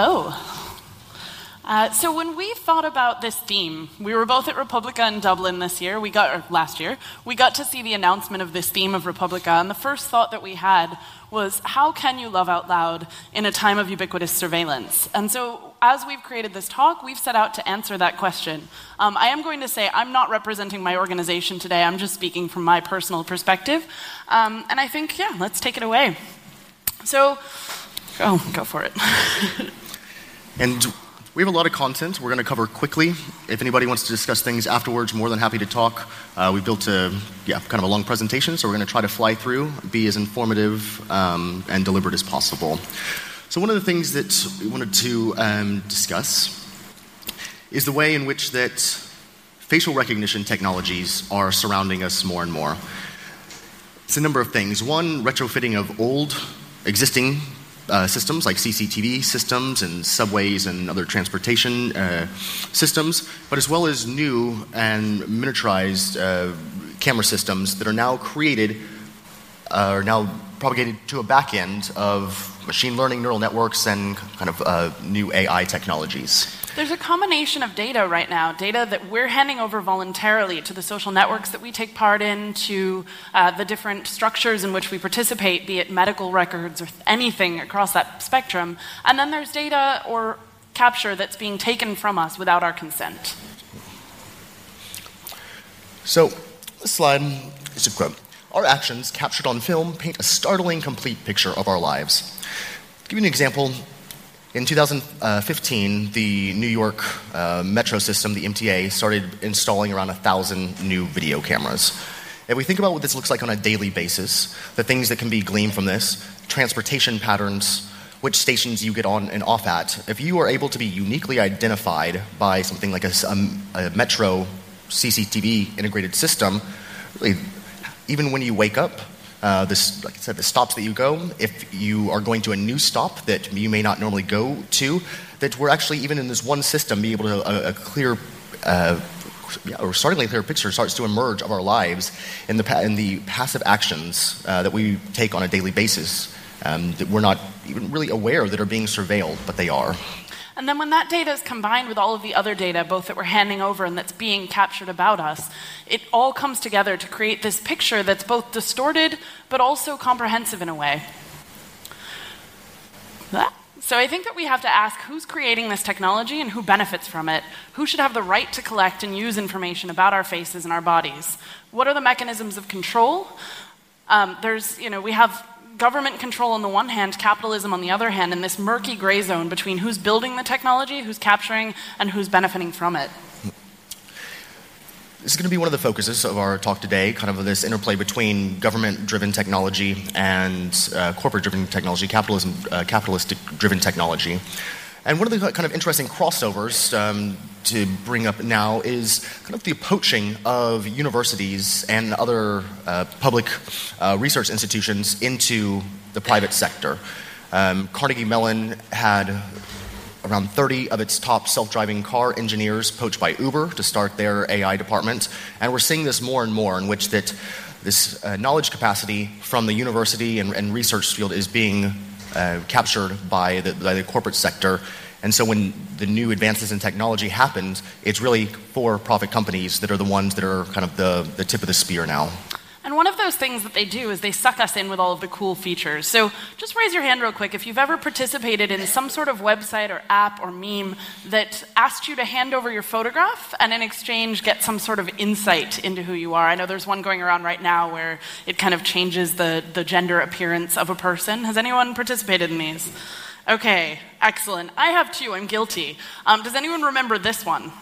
Hello. Uh, so when we thought about this theme, we were both at Republica in Dublin this year. We got last year. We got to see the announcement of this theme of Republica, and the first thought that we had was, how can you love out loud in a time of ubiquitous surveillance? And so, as we've created this talk, we've set out to answer that question. Um, I am going to say I'm not representing my organization today. I'm just speaking from my personal perspective, um, and I think, yeah, let's take it away. So, go go for it. and we have a lot of content we're going to cover quickly. If anybody wants to discuss things afterwards, more than happy to talk. Uh, we built a, yeah, kind of a long presentation, so we're going to try to fly through, be as informative um, and deliberate as possible. So one of the things that we wanted to um, discuss is the way in which that facial recognition technologies are surrounding us more and more. It's a number of things. One, retrofitting of old existing uh, systems like CCTV systems and subways and other transportation uh, systems, but as well as new and miniaturized uh, camera systems that are now created, are now propagated to a back end of machine learning neural networks and kind of uh, new AI technologies. There's a combination of data right now, data that we're handing over voluntarily to the social networks that we take part in, to uh, the different structures in which we participate, be it medical records or anything across that spectrum. And then there's data or capture that's being taken from us without our consent. So, this slide is a quote. Our actions, captured on film, paint a startling, complete picture of our lives. To give you an example, in 2015, the New York uh, metro system, the MTA, started installing around 1,000 new video cameras. If we think about what this looks like on a daily basis, the things that can be gleaned from this, transportation patterns, which stations you get on and off at, if you are able to be uniquely identified by something like a, a, a metro CCTV integrated system, really, even when you wake up, uh, this, like I said, the stops that you go, if you are going to a new stop that you may not normally go to, that we're actually, even in this one system, be able to, a, a clear, uh, yeah, or startingly clear picture starts to emerge of our lives in the, in the passive actions uh, that we take on a daily basis um, that we're not even really aware that are being surveilled, but they are. And then when that data is combined with all of the other data, both that we're handing over and that's being captured about us, it all comes together to create this picture that's both distorted but also comprehensive in a way. So I think that we have to ask who's creating this technology and who benefits from it. Who should have the right to collect and use information about our faces and our bodies? What are the mechanisms of control? Um, there's, you know, we have government control on the one hand, capitalism on the other hand, and this murky gray zone between who's building the technology, who's capturing, and who's benefiting from it. This is going to be one of the focuses of our talk today, kind of this interplay between government driven technology and uh, corporate driven technology, capitalism, uh, capitalistic driven technology. And one of the kind of interesting crossovers um, to bring up now is kind of the poaching of universities and other uh, public uh, research institutions into the private sector. Um, Carnegie Mellon had around 30 of its top self driving car engineers poached by Uber to start their AI department. And we're seeing this more and more, in which that this uh, knowledge capacity from the university and, and research field is being uh, captured by the, by the corporate sector and so when the new advances in technology happens, it's really for profit companies that are the ones that are kind of the, the tip of the spear now. And one of those things that they do is they suck us in with all of the cool features. So just raise your hand real quick if you've ever participated in some sort of website or app or meme that asked you to hand over your photograph and in exchange get some sort of insight into who you are. I know there's one going around right now where it kind of changes the, the gender appearance of a person. Has anyone participated in these? Okay, excellent. I have two. I'm guilty. Um, does anyone remember this one?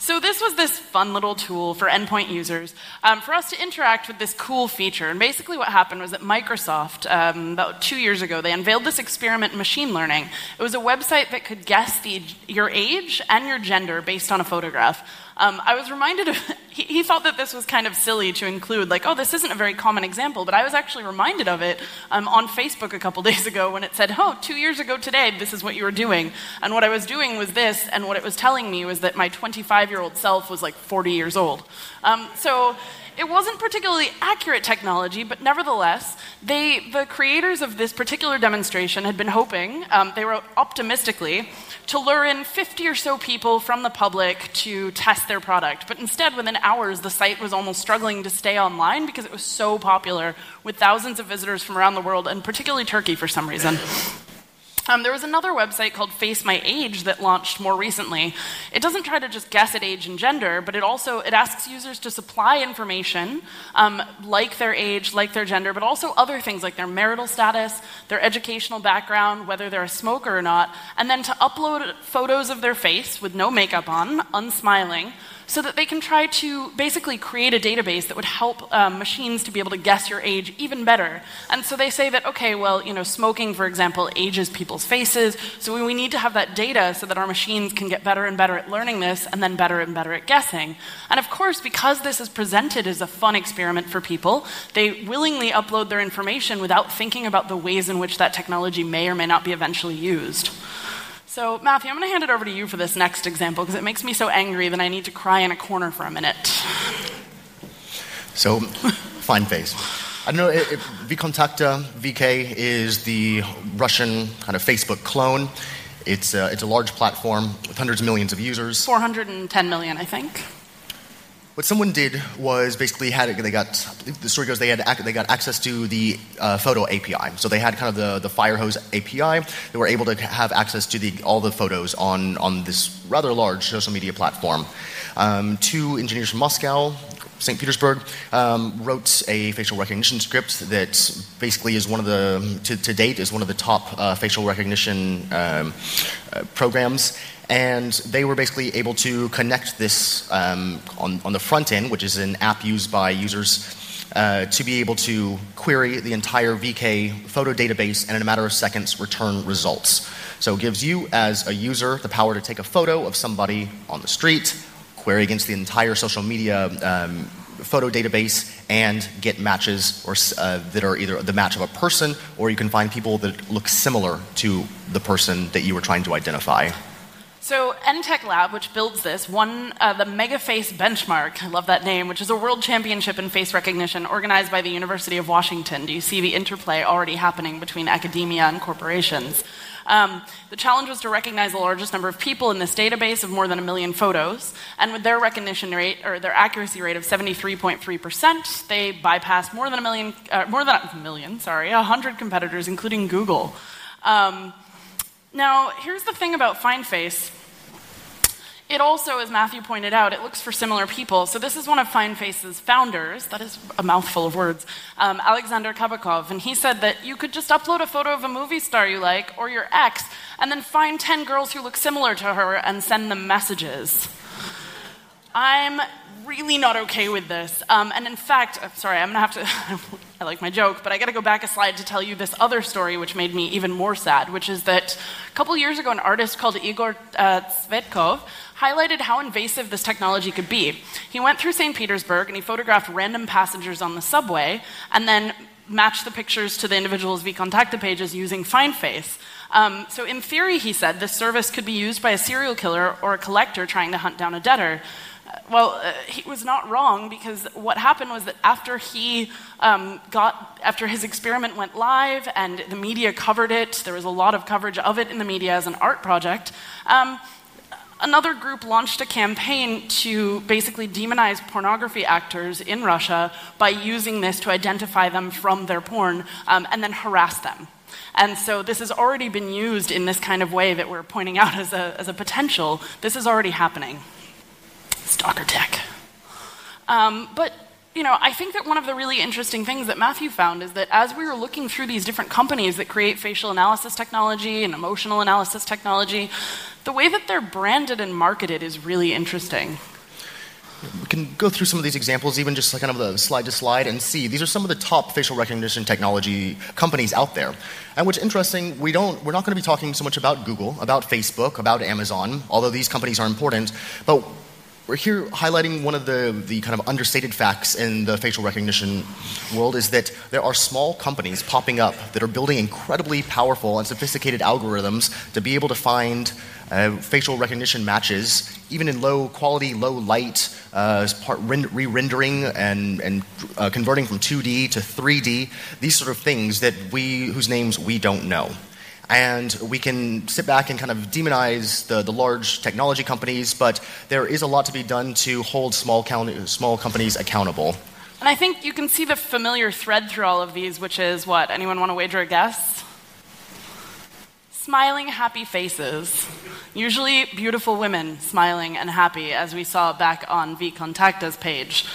So, this was this fun little tool for endpoint users um, for us to interact with this cool feature. And basically, what happened was that Microsoft, um, about two years ago, they unveiled this experiment in machine learning. It was a website that could guess the, your age and your gender based on a photograph. Um, I was reminded of, he, he, thought that this was kind of silly to include, like, oh, this isn't a very common example, but I was actually reminded of it um, on Facebook a couple days ago when it said, oh, two years ago today, this is what you were doing. And what I was doing was this, and what it was telling me was that my 25 year old self was like 40 years old. Um, so it wasn't particularly accurate technology, but nevertheless, they, the creators of this particular demonstration had been hoping, um, they wrote optimistically, to lure in 50 or so people from the public to test their product. But instead, within hours, the site was almost struggling to stay online because it was so popular with thousands of visitors from around the world, and particularly Turkey for some reason. Um, there was another website called Face My Age that launched more recently. It doesn't try to just guess at age and gender, but it also it asks users to supply information um, like their age, like their gender, but also other things like their marital status, their educational background, whether they're a smoker or not, and then to upload photos of their face with no makeup on, unsmiling, so that they can try to basically create a database that would help um, machines to be able to guess your age even better. And so they say that, okay, well, you know, smoking, for example, ages people's faces, so we need to have that data so that our machines can get better and better at learning this and then better and better at guessing. And of course, because this is presented as a fun experiment for people, they willingly upload their information without thinking about the ways in which that technology may or may not be eventually used. So, Matthew, I'm going to hand it over to you for this next example because it makes me so angry that I need to cry in a corner for a minute. So, FindFace. I don't know if VKontakte, VK, is the Russian kind of Facebook clone. It's a, it's a large platform with hundreds of millions of users. 410 million, I think. What someone did was basically had they got the story goes they had they got access to the uh, photo API. So they had kind of the, the Firehose API. They were able to have access to the, all the photos on on this rather large social media platform. Um, two engineers from Moscow St. Petersburg um, wrote a facial recognition script that basically is one of the, to, to date, is one of the top uh, facial recognition um, uh, programs and they were basically able to connect this um, on, on the front end, which is an app used by users uh, to be able to query the entire VK photo database and in a matter of seconds return results. So it gives you, as a user, the power to take a photo of somebody on the street, query against the entire social media um, photo database, and get matches or, uh, that are either the match of a person or you can find people that look similar to the person that you were trying to identify. So, NTech Lab, which builds this, won uh, the MegaFace Benchmark. I love that name, which is a world championship in face recognition organized by the University of Washington. Do you see the interplay already happening between academia and corporations? Um, the challenge was to recognize the largest number of people in this database of more than a million photos, and with their recognition rate or their accuracy rate of 73.3%, they bypassed more than a million, uh, more than a million, sorry, a hundred competitors, including Google. Um, now, here's the thing about FindFace. It also, as Matthew pointed out, it looks for similar people. So this is one of FindFace's founders. That is a mouthful of words. Um, Alexander Kabakov, and he said that you could just upload a photo of a movie star you like or your ex, and then find ten girls who look similar to her and send them messages. I'm really not okay with this. Um, and in fact, uh, sorry, I'm gonna have to, I like my joke, but I gotta go back a slide to tell you this other story which made me even more sad, which is that a couple years ago, an artist called Igor uh, Tsvetkov highlighted how invasive this technology could be. He went through St. Petersburg and he photographed random passengers on the subway and then matched the pictures to the individual's VKontakte pages using FindFace. Um, so, in theory, he said, this service could be used by a serial killer or a collector trying to hunt down a debtor. Well, uh, he was not wrong because what happened was that after he um, got, after his experiment went live and the media covered it, there was a lot of coverage of it in the media as an art project. Um, another group launched a campaign to basically demonize pornography actors in Russia by using this to identify them from their porn um, and then harass them. And so this has already been used in this kind of way that we're pointing out as a, as a potential. This is already happening. Stalker tech. Um, but you know, I think that one of the really interesting things that Matthew found is that as we were looking through these different companies that create facial analysis technology and emotional analysis technology, the way that they're branded and marketed is really interesting. We can go through some of these examples, even just kind of the slide to slide, and see these are some of the top facial recognition technology companies out there. And what's interesting, we don't, we're not going to be talking so much about Google, about Facebook, about Amazon, although these companies are important. But we're here highlighting one of the, the kind of understated facts in the facial recognition world is that there are small companies popping up that are building incredibly powerful and sophisticated algorithms to be able to find uh, facial recognition matches, even in low quality, low light, uh, re rendering and, and uh, converting from 2D to 3D, these sort of things that we, whose names we don't know. And we can sit back and kind of demonize the, the large technology companies, but there is a lot to be done to hold small, small companies accountable. And I think you can see the familiar thread through all of these, which is what? Anyone want to wager a guess? Smiling, happy faces. Usually beautiful women smiling and happy, as we saw back on VKontakte's page.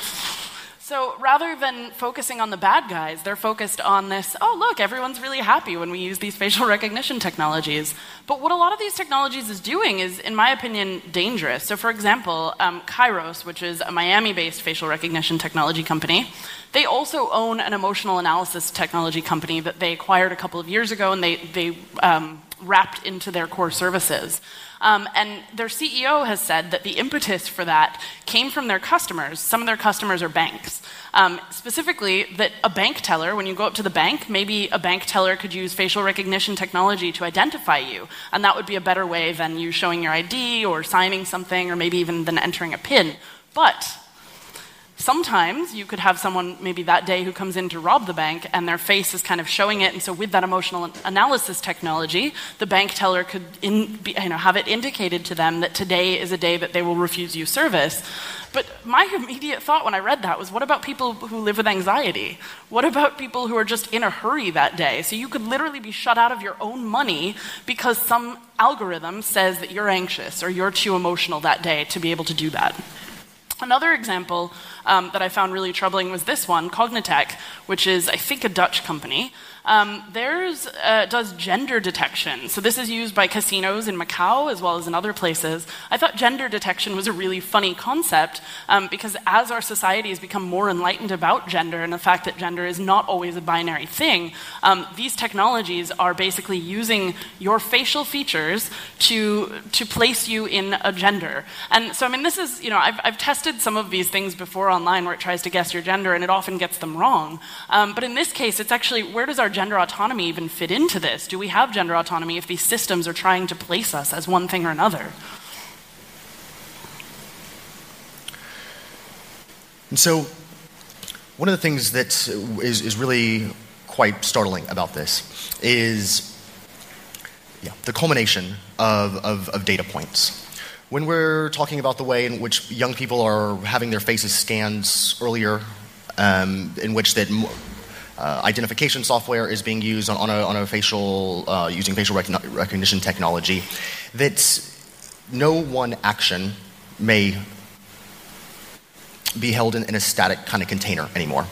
So rather than focusing on the bad guys, they're focused on this oh, look, everyone's really happy when we use these facial recognition technologies. But what a lot of these technologies is doing is, in my opinion, dangerous. So, for example, um, Kairos, which is a Miami based facial recognition technology company, they also own an emotional analysis technology company that they acquired a couple of years ago and they, they um, wrapped into their core services. Um, and their CEO has said that the impetus for that came from their customers. Some of their customers are banks. Um, specifically, that a bank teller, when you go up to the bank, maybe a bank teller could use facial recognition technology to identify you. And that would be a better way than you showing your ID or signing something or maybe even than entering a PIN. But Sometimes you could have someone maybe that day who comes in to rob the bank and their face is kind of showing it. And so, with that emotional analysis technology, the bank teller could in, be, you know, have it indicated to them that today is a day that they will refuse you service. But my immediate thought when I read that was what about people who live with anxiety? What about people who are just in a hurry that day? So, you could literally be shut out of your own money because some algorithm says that you're anxious or you're too emotional that day to be able to do that. Another example um, that I found really troubling was this one, Cognitec, which is, I think, a Dutch company. Um, theirs uh, does gender detection. So this is used by casinos in Macau as well as in other places. I thought gender detection was a really funny concept um, because as our society has become more enlightened about gender and the fact that gender is not always a binary thing, um, these technologies are basically using your facial features to, to place you in a gender. And so, I mean, this is, you know, I've, I've tested some of these things before online where it tries to guess your gender and it often gets them wrong. Um, but in this case, it's actually where does our gender autonomy even fit into this? Do we have gender autonomy if these systems are trying to place us as one thing or another? And so, one of the things that is, is really quite startling about this is yeah, the culmination of, of, of data points. When we're talking about the way in which young people are having their faces scanned earlier, um, in which that uh, identification software is being used on, on, a, on a, facial, uh, using facial recognition technology, that no one action may be held in, in, a static kind of container anymore.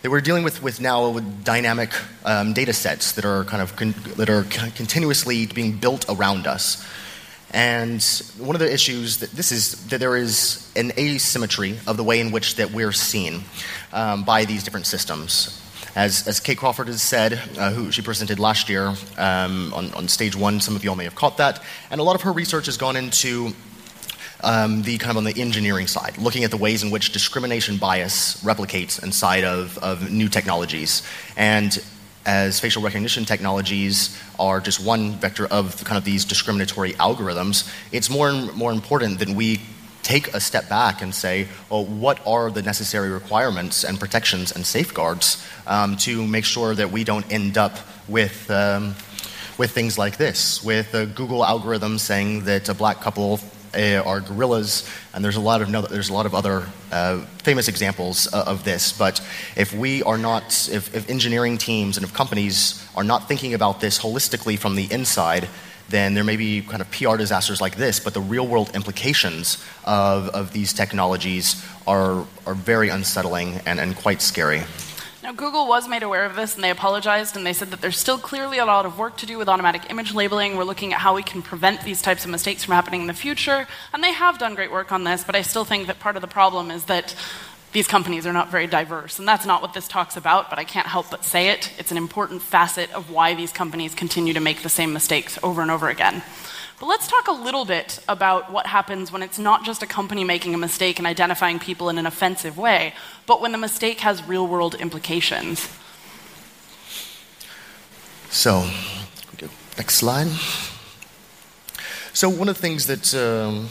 That we're dealing with, with now with dynamic um, data sets that are kind of con- that are continuously being built around us. And one of the issues that this is that there is an asymmetry of the way in which that we're seen um, by these different systems. As, as Kate Crawford has said, uh, who she presented last year um, on, on stage one, some of you all may have caught that. And a lot of her research has gone into um, the kind of on the engineering side, looking at the ways in which discrimination bias replicates inside of, of new technologies. And as facial recognition technologies are just one vector of kind of these discriminatory algorithms, it's more and more important that we take a step back and say, well, what are the necessary requirements and protections and safeguards um, to make sure that we don't end up with, um, with things like this, with a Google algorithm saying that a black couple uh, are gorillas, and there's a lot of no, there's a lot of other uh, famous examples uh, of this. But if we are not, if, if engineering teams and if companies are not thinking about this holistically from the inside, then there may be kind of PR disasters like this, but the real world implications of, of these technologies are, are very unsettling and, and quite scary. Now, Google was made aware of this and they apologized and they said that there's still clearly a lot of work to do with automatic image labeling. We're looking at how we can prevent these types of mistakes from happening in the future. And they have done great work on this, but I still think that part of the problem is that these companies are not very diverse. And that's not what this talk's about, but I can't help but say it. It's an important facet of why these companies continue to make the same mistakes over and over again. But let's talk a little bit about what happens when it's not just a company making a mistake and identifying people in an offensive way, but when the mistake has real world implications. So, next slide. So one of the things that um,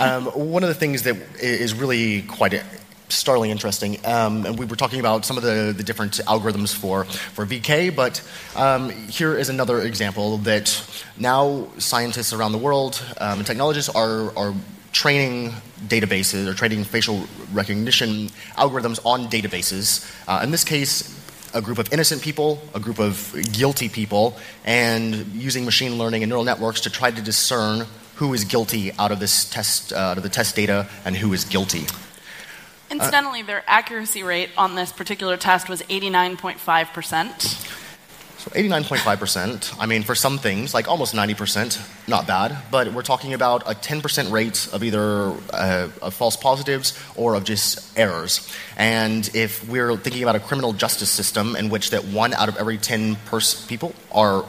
um, one of the things that is really quite startlingly interesting. Um, and we were talking about some of the, the different algorithms for, for VK, but um, here is another example that now scientists around the world um, and technologists are, are training databases or training facial recognition algorithms on databases. Uh, in this case, a group of innocent people, a group of guilty people, and using machine learning and neural networks to try to discern who is guilty out of this test, uh, out of the test data, and who is guilty. Incidentally, their accuracy rate on this particular test was 89.5%. So 89.5%, I mean, for some things, like almost 90%, not bad, but we're talking about a 10% rate of either uh, of false positives or of just errors. And if we're thinking about a criminal justice system in which that one out of every 10 pers- people are,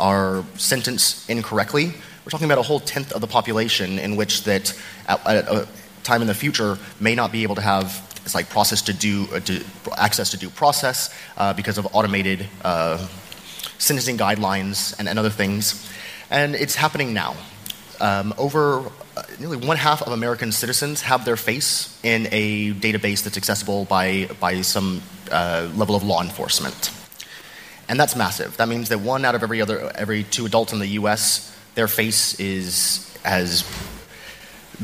are sentenced incorrectly, we're talking about a whole tenth of the population in which that at, at, uh, time in the future may not be able to have it's like process to do uh, to, access to due process uh, because of automated uh, sentencing guidelines and, and, other things, and it's happening now. Um, over uh, nearly one half of American citizens have their face in a database that's accessible by by some uh, level of law enforcement, and that's massive. That means that one out of every other every two adults in the U.S. their face is has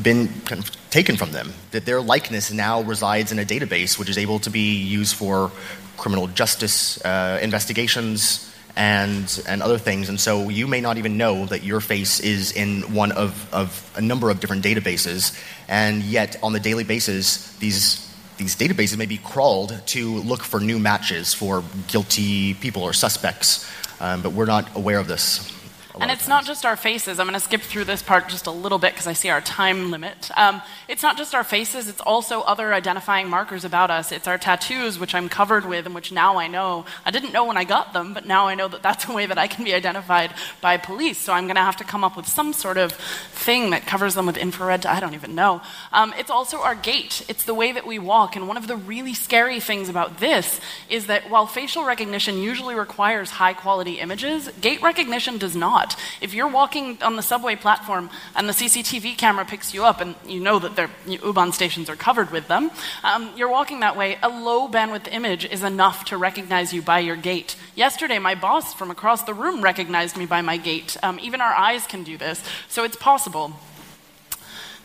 been kind of taken from them, that their likeness now resides in a database which is able to be used for criminal justice uh, investigations and, and other things. And so you may not even know that your face is in one of, of a number of different databases, and yet on the daily basis, these these databases may be crawled to look for new matches for guilty people or suspects, um, but we're not aware of this. And it's not just our faces. I'm going to skip through this part just a little bit because I see our time limit. Um, it's not just our faces, it's also other identifying markers about us. It's our tattoos, which I'm covered with and which now I know. I didn't know when I got them, but now I know that that's a way that I can be identified by police. So I'm going to have to come up with some sort of thing that covers them with infrared. I don't even know. Um, it's also our gait, it's the way that we walk. And one of the really scary things about this is that while facial recognition usually requires high quality images, gait recognition does not not. If you're walking on the subway platform and the CCTV camera picks you up, and you know that their U-Bahn stations are covered with them, um, you're walking that way, a low bandwidth image is enough to recognize you by your gait. Yesterday, my boss from across the room recognized me by my gait. Um, even our eyes can do this, so it's possible.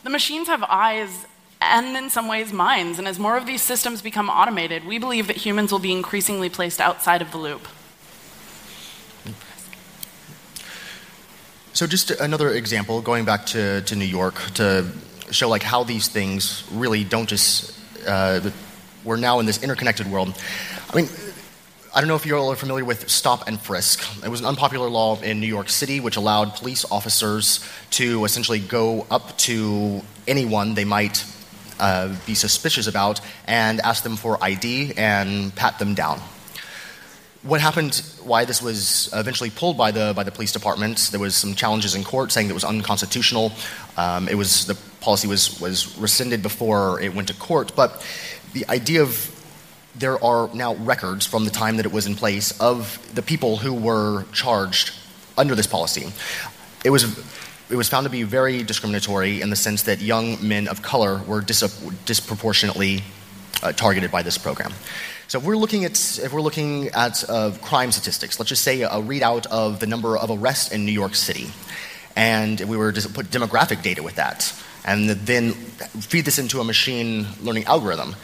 The machines have eyes and in some ways minds, and as more of these systems become automated, we believe that humans will be increasingly placed outside of the loop. So just another example, going back to, to New York to show like how these things really don't just, uh, we're now in this interconnected world. I mean, I don't know if you all are familiar with stop and frisk. It was an unpopular law in New York City which allowed police officers to essentially go up to anyone they might uh, be suspicious about and ask them for ID and pat them down what happened, why this was eventually pulled by the, by the police department, there was some challenges in court saying it was unconstitutional. Um, it was, the policy was, was rescinded before it went to court. But the idea of there are now records from the time that it was in place of the people who were charged under this policy. It was, it was found to be very discriminatory in the sense that young men of color were dis- disproportionately uh, targeted by this program. So if we're looking at if we're looking at uh, crime statistics, let's just say a readout of the number of arrests in New York City, and we were to put demographic data with that, and then feed this into a machine learning algorithm.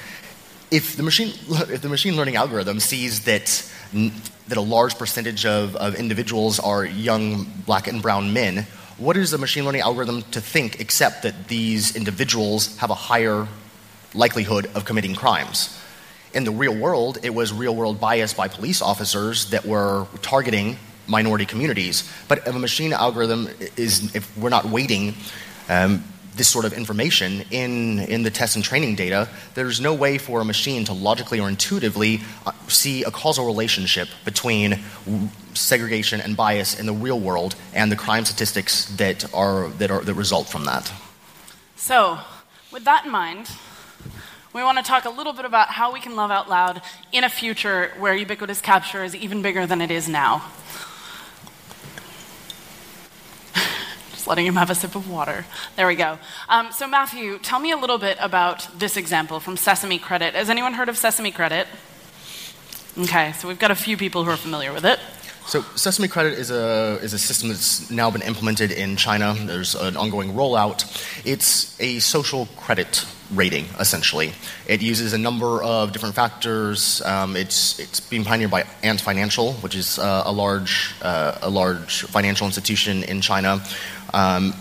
If the machine if the machine learning algorithm sees that that a large percentage of, of individuals are young black and brown men, what is the machine learning algorithm to think except that these individuals have a higher likelihood of committing crimes? In the real world, it was real world bias by police officers that were targeting minority communities. But if a machine algorithm is, if we're not weighting um, this sort of information in, in the test and training data, there's no way for a machine to logically or intuitively uh, see a causal relationship between segregation and bias in the real world and the crime statistics that, are, that, are, that result from that. So, with that in mind, we want to talk a little bit about how we can love out loud in a future where ubiquitous capture is even bigger than it is now. Just letting him have a sip of water. There we go. Um, so, Matthew, tell me a little bit about this example from Sesame Credit. Has anyone heard of Sesame Credit? Okay, so we've got a few people who are familiar with it. So Sesame Credit is a, is a system that's now been implemented in China. There's an ongoing rollout. It's a social credit rating, essentially. It uses a number of different factors. Um, it's, it's being pioneered by Ant Financial, which is uh, a, large, uh, a large financial institution in China. Um,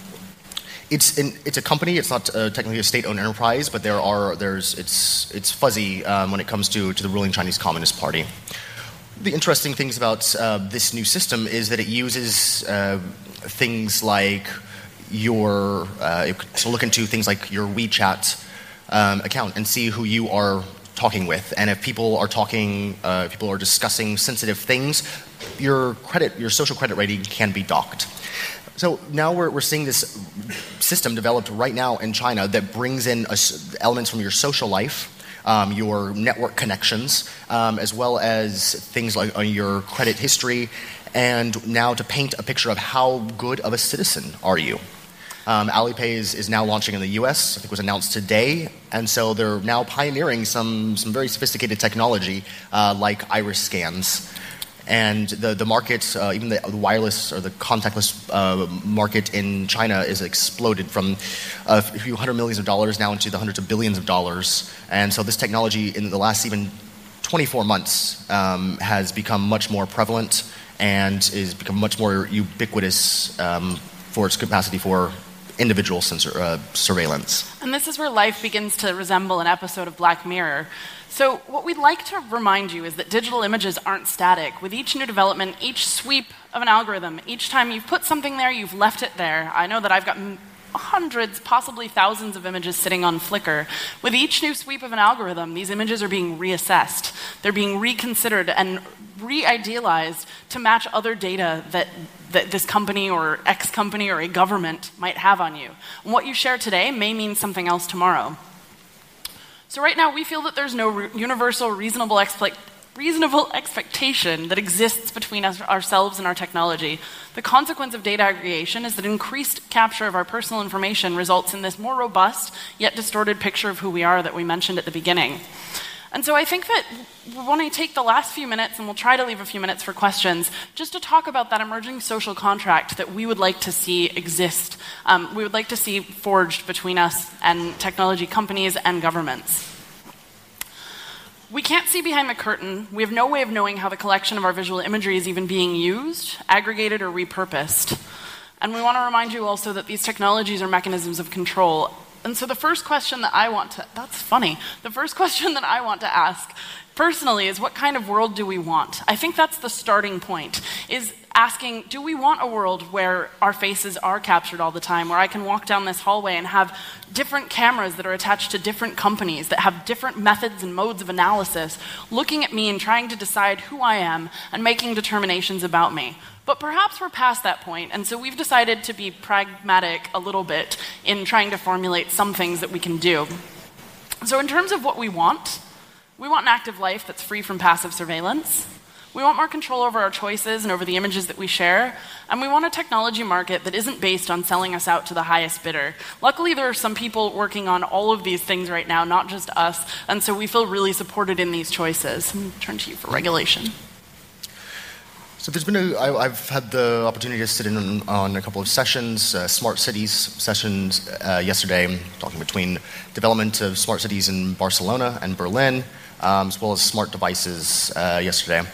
it's, in, it's a company. It's not uh, technically a state-owned enterprise, but there are there's it's it's fuzzy um, when it comes to to the ruling Chinese Communist Party. The interesting things about uh, this new system is that it uses uh, things like your uh, to look into things like your WeChat um, account and see who you are talking with, and if people are talking, uh, people are discussing sensitive things, your credit, your social credit rating can be docked. So now we're, we're seeing this system developed right now in China that brings in a, elements from your social life, um, your network connections, um, as well as things like uh, your credit history, and now to paint a picture of how good of a citizen are you. Um, Alipay is, is now launching in the US, I think it was announced today, and so they're now pioneering some, some very sophisticated technology uh, like iris scans and the, the market, uh, even the, wireless or the contactless uh, market in China is exploded from a few hundred millions of dollars now into the hundreds of billions of dollars. And so this technology in the last even 24 months um, has become much more prevalent and is become much more ubiquitous um, for its capacity for individual sensor, uh, surveillance. And this is where life begins to resemble an episode of Black Mirror. So, what we'd like to remind you is that digital images aren't static. With each new development, each sweep of an algorithm, each time you've put something there, you've left it there. I know that I've got hundreds, possibly thousands of images sitting on Flickr. With each new sweep of an algorithm, these images are being reassessed. They're being reconsidered and re idealized to match other data that, that this company or X company or a government might have on you. And what you share today may mean something else tomorrow. So, right now, we feel that there's no universal, reasonable, reasonable expectation that exists between us, ourselves and our technology. The consequence of data aggregation is that increased capture of our personal information results in this more robust, yet distorted picture of who we are that we mentioned at the beginning. And so I think that we want to take the last few minutes, and we'll try to leave a few minutes for questions, just to talk about that emerging social contract that we would like to see exist. Um, we would like to see forged between us and technology companies and governments. We can't see behind the curtain. We have no way of knowing how the collection of our visual imagery is even being used, aggregated, or repurposed. And we want to remind you also that these technologies are mechanisms of control, and so the first question that I want to, that's funny. The first question that I want to ask personally is what kind of world do we want? I think that's the starting point, is asking, do we want a world where our faces are captured all the time, where I can walk down this hallway and have different cameras that are attached to different companies that have different methods and modes of analysis looking at me and trying to decide who I am and making determinations about me? But perhaps we're past that point, and so we've decided to be pragmatic a little bit in trying to formulate some things that we can do. So, in terms of what we want, we want an active life that's free from passive surveillance. We want more control over our choices and over the images that we share. And we want a technology market that isn't based on selling us out to the highest bidder. Luckily, there are some people working on all of these things right now, not just us. And so we feel really supported in these choices. I'm turn to you for regulation. So there's been a, I, I've had the opportunity to sit in on, on a couple of sessions, uh, smart cities sessions uh, yesterday, talking between development of smart cities in Barcelona and Berlin, um, as well as smart devices uh, yesterday.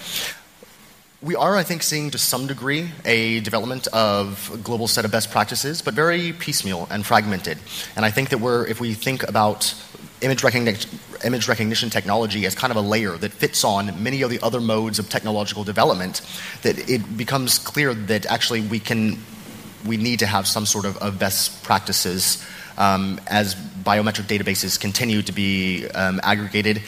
We are, I think, seeing to some degree a development of a global set of best practices, but very piecemeal and fragmented. And I think that we're, if we think about image recognition, image recognition technology as kind of a layer that fits on many of the other modes of technological development, that it becomes clear that actually we can we need to have some sort of, of best practices um, as biometric databases continue to be um, aggregated.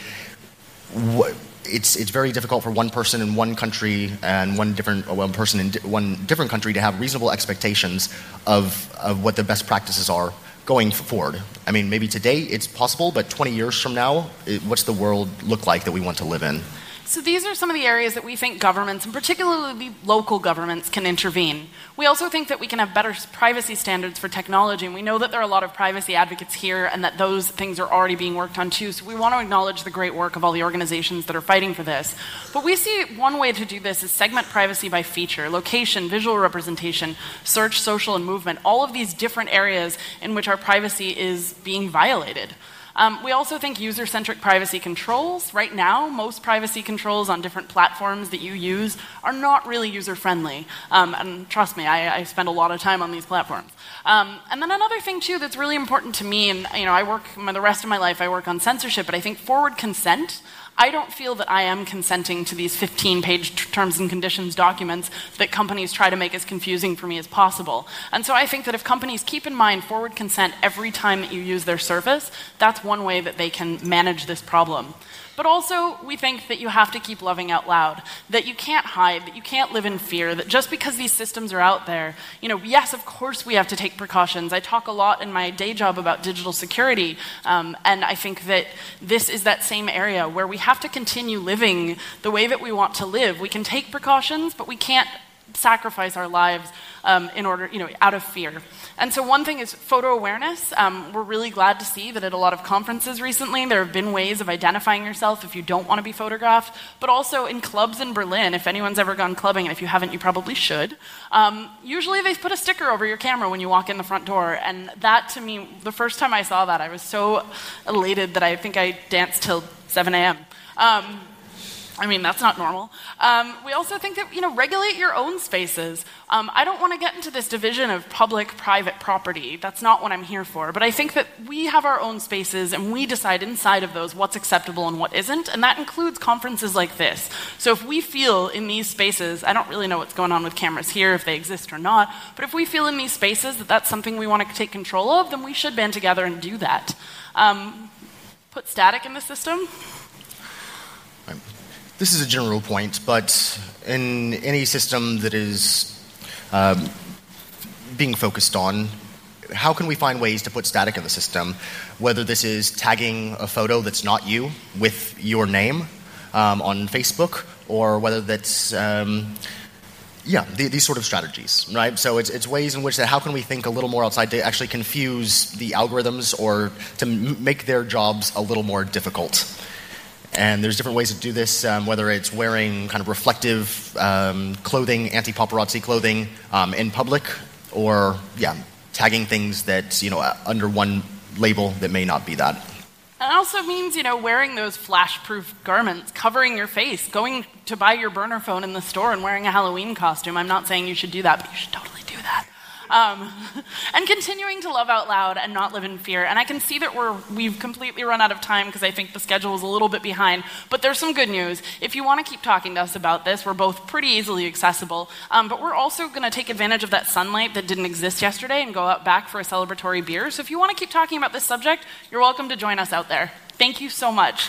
It's, it's very difficult for one person in one country and one different uh, one person in di- one different country to have reasonable expectations of, of what the best practices are going forward. I mean, maybe today it's possible, but 20 years from now, it, what's the world look like that we want to live in? So these are some of the areas that we think governments, and particularly local governments, can intervene. We also think that we can have better privacy standards for technology, and we know that there are a lot of privacy advocates here and that those things are already being worked on too. So we want to acknowledge the great work of all the organizations that are fighting for this. But we see one way to do this is segment privacy by feature, location, visual representation, search, social, and movement, all of these different areas in which our privacy is being violated. Um, we also think user centric privacy controls. Right now, most privacy controls on different platforms that you use are not really user friendly. Um, and trust me, I, I, spend a lot of time on these platforms. Um, and then another thing, too, that's really important to me, and you know, I work the rest of my life, I work on censorship, but I think forward consent I don't feel that I am consenting to these 15 page terms and conditions documents that companies try to make as confusing for me as possible. And so I think that if companies keep in mind forward consent every time that you use their service, that's one way that they can manage this problem. But also, we think that you have to keep loving out loud, that you can't hide, that you can't live in fear, that just because these systems are out there, you know, yes, of course we have to take precautions. I talk a lot in my day job about digital security, um, and I think that this is that same area where we have to continue living the way that we want to live. We can take precautions, but we can't sacrifice our lives um, in order, you know, out of fear. And so, one thing is photo awareness. Um, we're really glad to see that at a lot of conferences recently, there have been ways of identifying yourself if you don't want to be photographed. But also in clubs in Berlin, if anyone's ever gone clubbing, and if you haven't, you probably should. Um, usually, they put a sticker over your camera when you walk in the front door. And that, to me, the first time I saw that, I was so elated that I think I danced till 7 a.m. Um, I mean, that's not normal. Um, we also think that, you know, regulate your own spaces. Um, I don't want to get into this division of public private property. That's not what I'm here for. But I think that we have our own spaces and we decide inside of those what's acceptable and what isn't. And that includes conferences like this. So if we feel in these spaces, I don't really know what's going on with cameras here, if they exist or not, but if we feel in these spaces that that's something we want to take control of, then we should band together and do that. Um, put static in the system. This is a general point, but in any system that is um, being focused on, how can we find ways to put static in the system? Whether this is tagging a photo that's not you with your name um, on Facebook, or whether that's um, yeah, the, these sort of strategies, right? So it's, it's ways in which that how can we think a little more outside to actually confuse the algorithms or to m- make their jobs a little more difficult. And there's different ways to do this, um, whether it's wearing kind of reflective um, clothing, anti paparazzi clothing um, in public, or, yeah, tagging things that, you know, uh, under one label that may not be that. And it also means, you know, wearing those flash-proof garments, covering your face, going to buy your burner phone in the store and wearing a Halloween costume. I'm not saying you should do that, but you should totally do that. Um, and continuing to love out loud and not live in fear. And I can see that we're, we've completely run out of time because I think the schedule is a little bit behind. But there's some good news. If you want to keep talking to us about this, we're both pretty easily accessible. Um, but we're also going to take advantage of that sunlight that didn't exist yesterday and go out back for a celebratory beer. So if you want to keep talking about this subject, you're welcome to join us out there. Thank you so much.